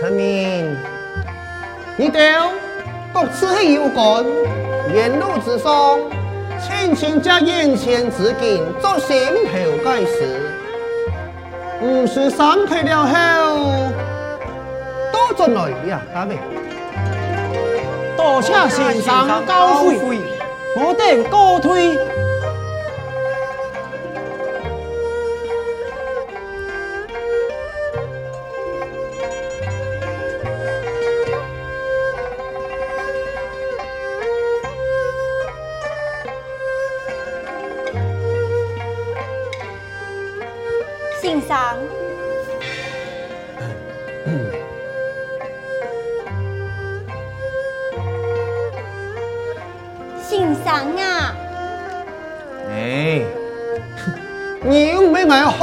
臣民，你都独自有功，沿路之上，亲亲家眼前之景，做心头盖事。不是散开了后，多做来呀，大妹。多谢先生高会，我等告退。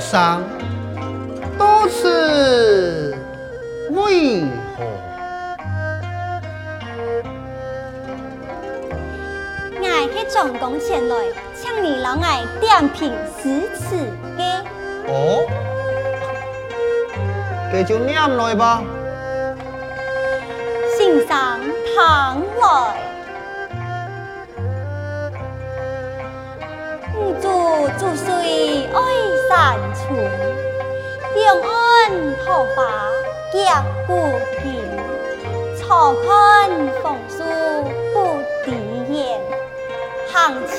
上多此为何？我去总公前来，请你老爱点评诗词嘅。哦，这就念来吧。先生唐来，吾主主岁爱。山村两岸桃花结不平，坐看枫树不敌烟，行轻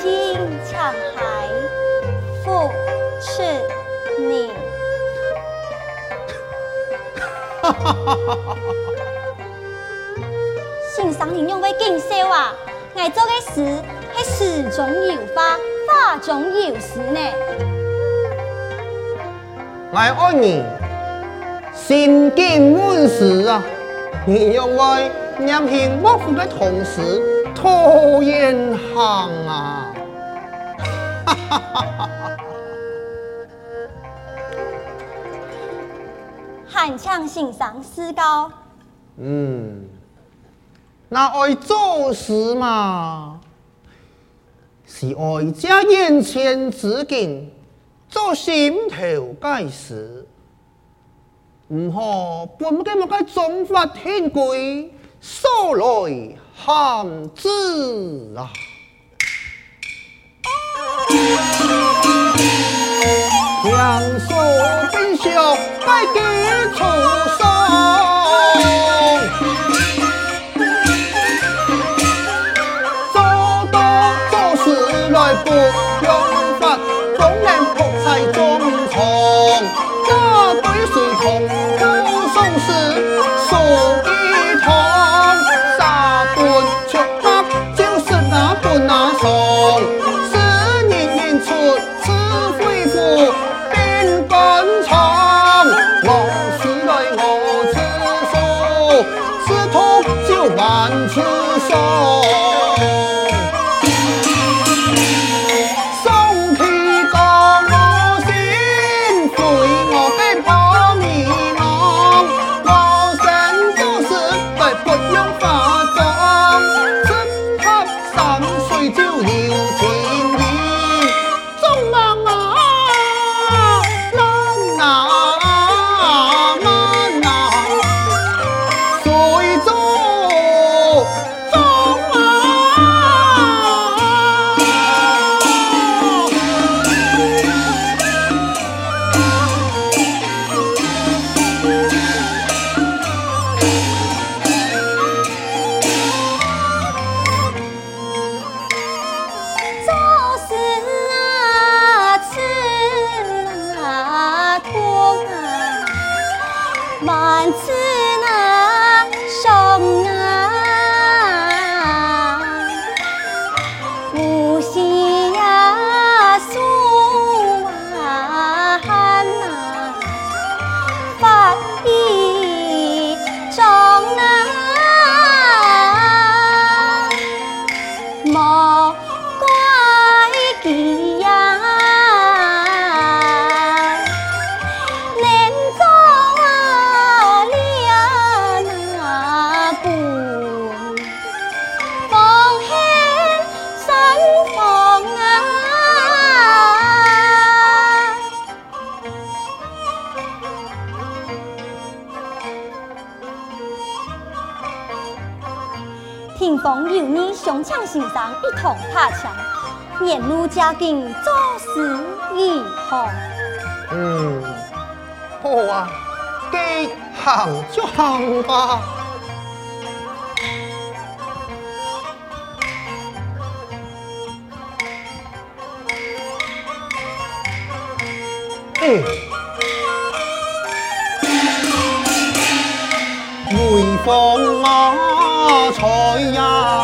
抢海复出年。哈哈哈哈哈！欣赏你用的劲秀啊！我做的诗是诗中有画，画中有诗呢。我爱你心境满诗啊！你用爱念兴莫府的同时拖延行啊！汉腔欣赏诗高。嗯，那爱做事嘛，是爱家眼前之景。做心头盖事，唔好本该莫该中法天规，所来限制啊！强说冰雪该给出心上一同打枪，沿路家境做事如何？嗯，好啊，该行就行吧。哎，微风啊，吹呀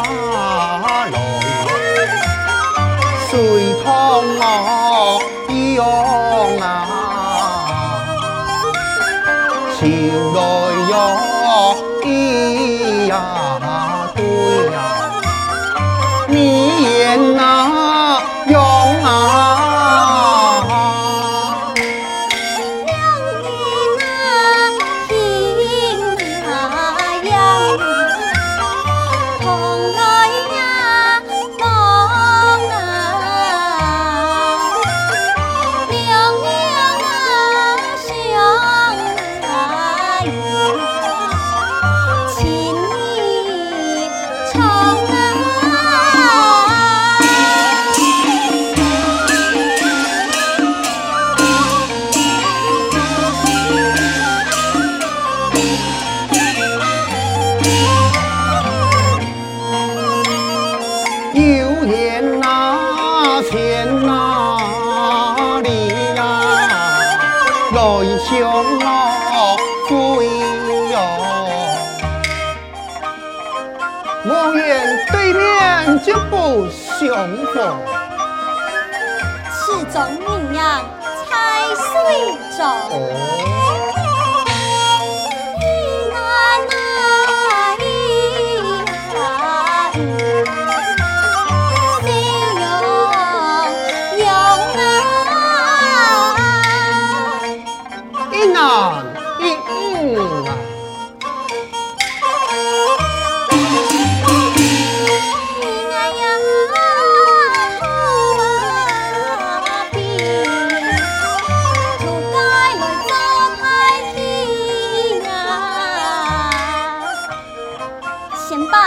相逢，此中名扬才水中。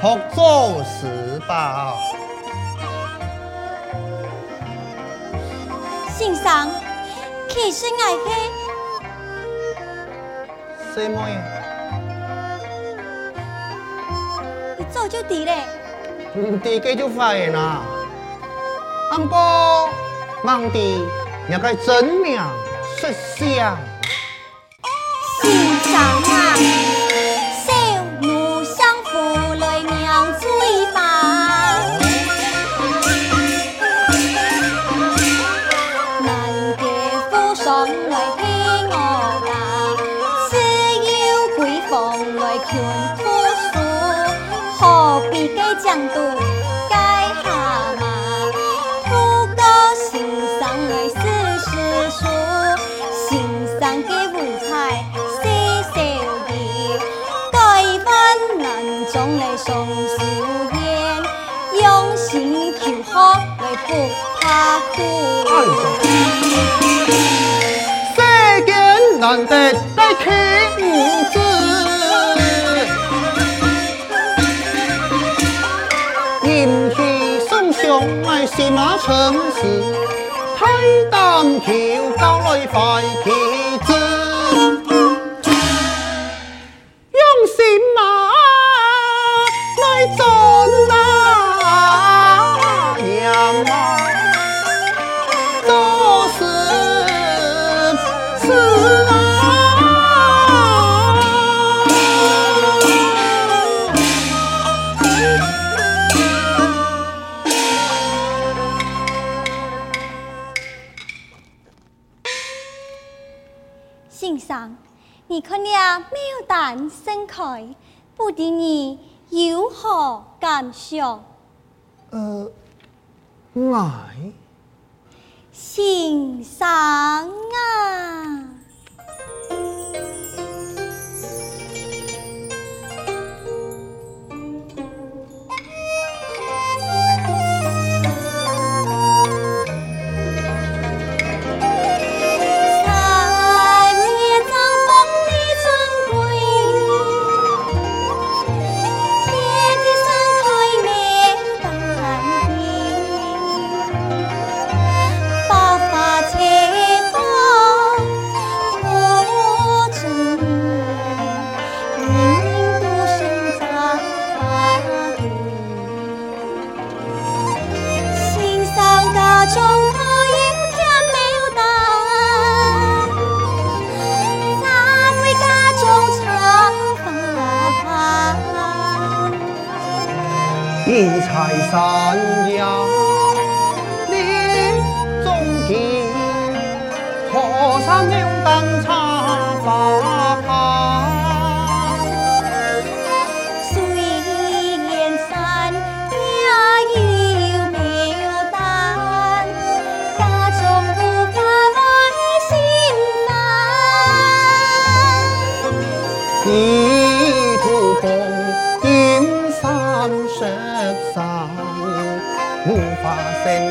学做事吧。先生，其实爱去什么？你早就知嘞。唔知嘅就发现啦。不过忙地要该真名实相。上啊，不怕苦，世间难得的天子，阴气生相爱是马成事，太担求高来快气子，你看了没有蛋盛开不敌你有何感想呃爱欣赏啊。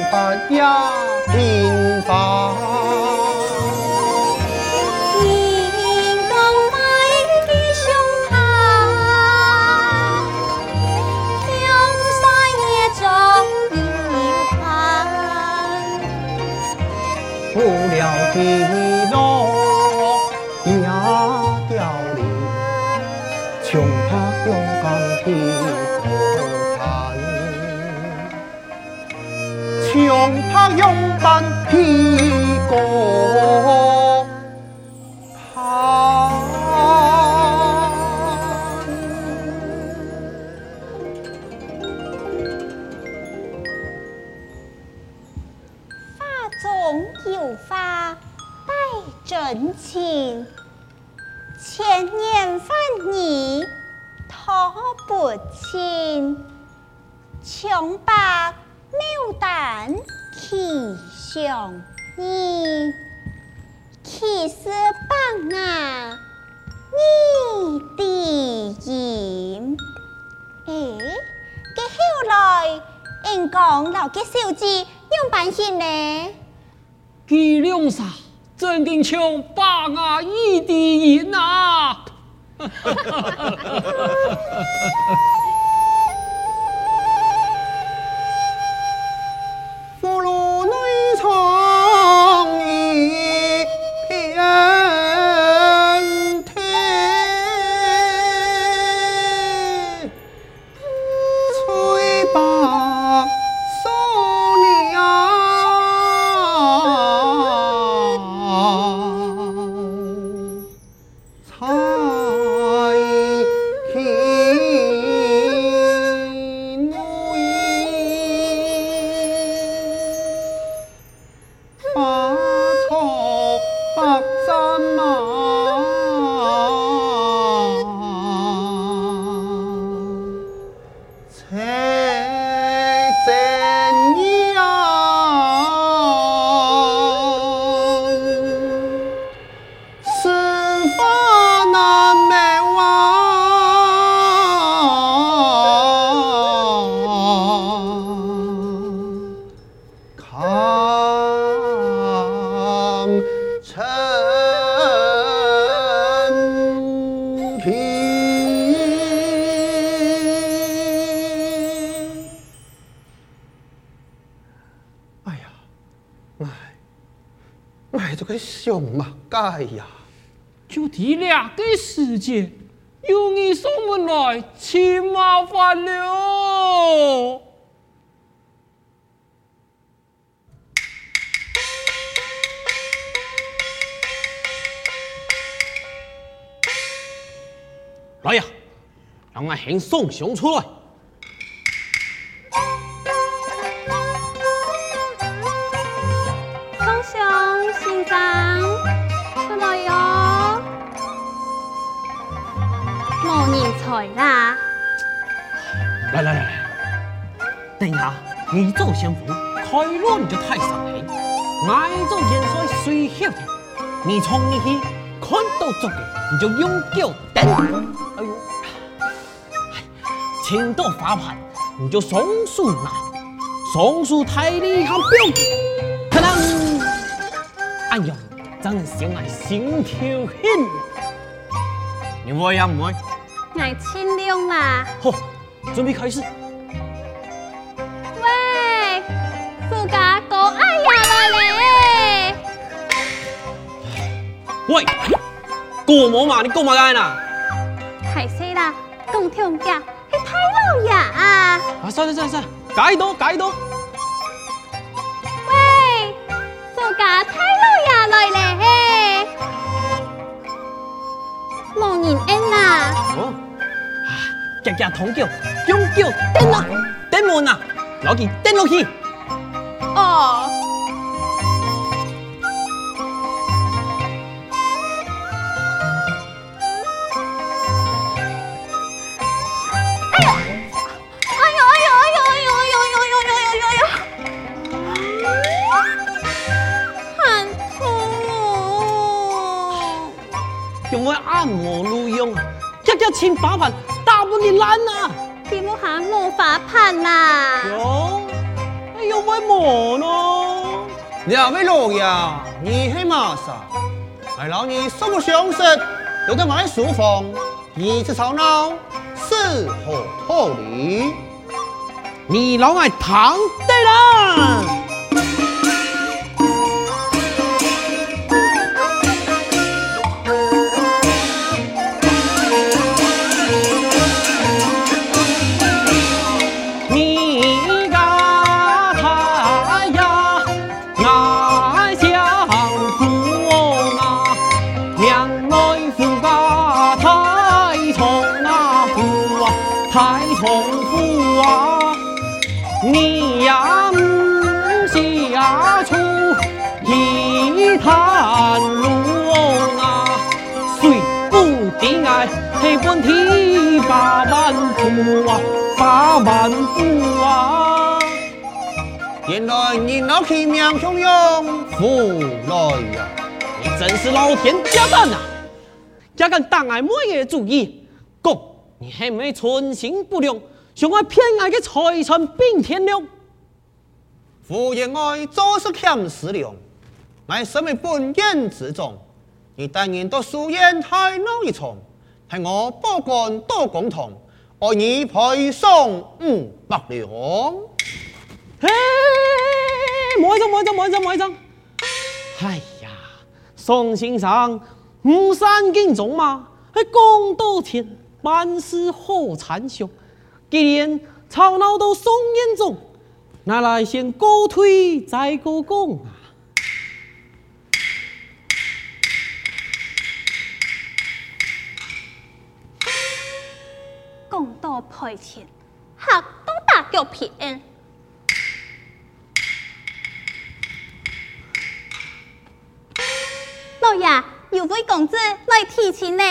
เปิดย 给两杀，真跟枪把我一滴银啊！想嘛，该呀。就提两个时界，有你上门来，起麻烦了。来呀，让俺先送熊出来。来来来来，等一下，你做先锋，开路你就太上来，我做元帅随后的，你冲进去，看到足的，你就用脚蹬。哎呦，青到发牌，你就松鼠拿，松鼠太厉害，不用，可能，哎呦，真是想来心跳很。你会呀，会。爱清凉嘛。好，准备开始。喂，过冇嘛？你过冇间啊？太细啦，讲听讲，系太老爷啊！啊，算了算了算了，改多改多。喂，自家太老爷来咧，冇人应啊！哦，啊，家家通叫，用叫登啊，登门啊，攞去登落去。哦。按摩录用，一一千把盘，大半年烂啊！点冇下冇法盘啦？哟，哎呦咪磨咯！两位老爷，你系马啥？来老你素不相识，有得买书房，你只吵闹，是何道理？你老爱躺对啦！本体百万富啊，百万富啊！原来你老去命汹涌，富来呀！你真是老天加蛋呐！加敢打俺妹的主意，讲你系咪存心不良，想我骗俺的财产并天了？夫人爱做事欠思量，乃什么本院之中，你但愿到书院太老一重。系我保官多公堂，爱你赔偿五百两。嘿，冇一张，冇一张，冇一张，冇一张。哎呀，宋先生，唔善敬重嘛，系公道钱，办事好残凶。既然吵闹到宋严重，拿来先告退再告公。赔钱，吓都打脚皮。老爷，有位公子来提亲呢？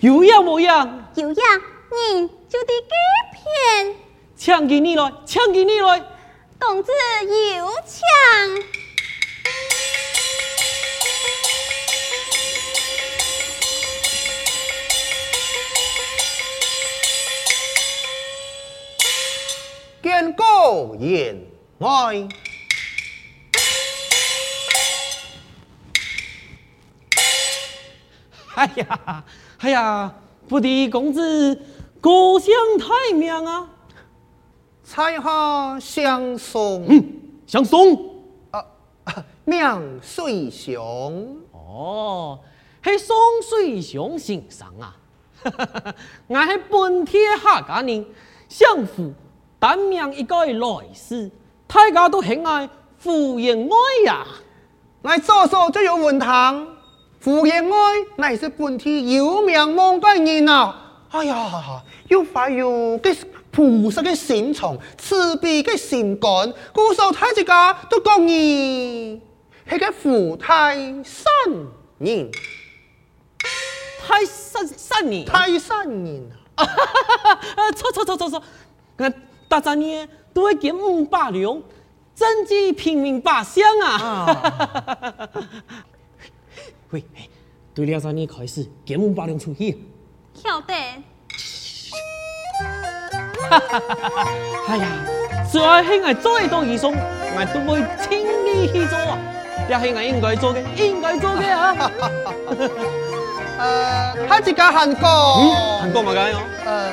有样无样？有样，你就得给骗。抢给你来，抢给你来。公子有抢。见过言爱，哎呀，哎呀，不敌公子，故乡太命啊！在下相送，嗯，相送啊，命水雄。哦，系送随雄先生啊！我是本天下家人，相府。单命一个来世，大家都喜爱傅园爱呀。来坐坐就有文堂，傅园爱乃是本地有名望的人啊！哎呀，又快又嘅朴实嘅心肠，慈悲嘅心肝，故受太子家都讲你系个富太山人，太山山人，太山人啊！哈哈哈！错错错错错，大家呢都会减五百两，賑济平民百姓啊！喂，对了，咱呢开始减五百两出去。晓得。哎呀，只要系我再多义送，我都会亲力去做啊！也系我应该做嘅，应该做嘅啊！呃，他这个韩国，韩国嘛咁样。呃，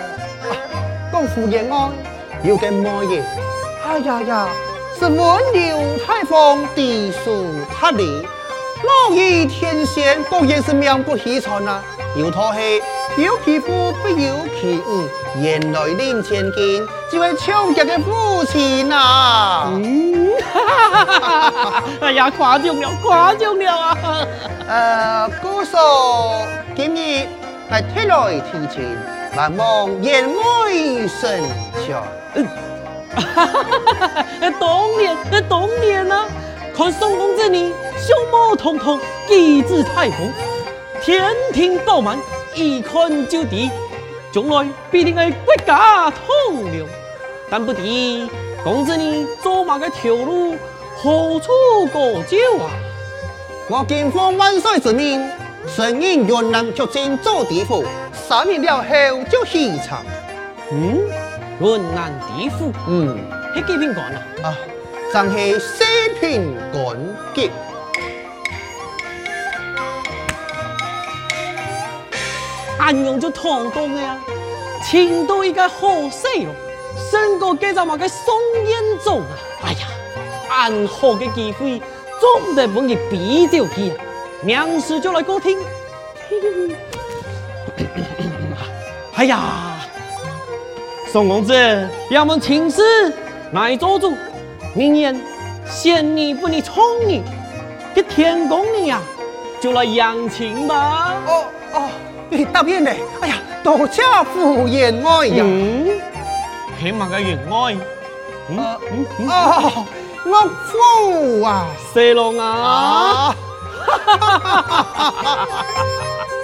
讲胡延安有个么嘢？哎呀呀，是温柔大方、知书达理、乐意天仙，果然是名不虚传啊！有套戏。有其父必有其母，原来领千金，就系抢劫的父亲呐、啊！嗯，哎呀，夸张了，夸张了啊！呃，姑嫂今日来提来提亲，万望燕妹成全。嗯，哈哈哈哈哈！当年，当年啊，看宋公子你相貌堂堂，机智太丰，天庭饱满。一看就知，将来必定系国家栋梁。但不知公子你走马嘅条路何处过招啊？我今奉万岁之命，顺应云南出征做地府，三年了后就起程。嗯，云南地府，嗯，是几品官啊？啊，正系四品官级。安阳就堂堂的呀，青岛一个好势咯，胜过计咱嘛个宋彦宗啊！哎呀，安好嘅机会，总得帮佢比较起啊！明时就来歌厅。哎呀，宋公子，要问情事，来做主。明年限你不你宠你，这天公你呀，就来养亲吧。哦哦。你答应嘞？哎呀，多谢胡延爱呀！嗯，起码嘅延爱。嗯嗯嗯哦，我父啊，四郎啊！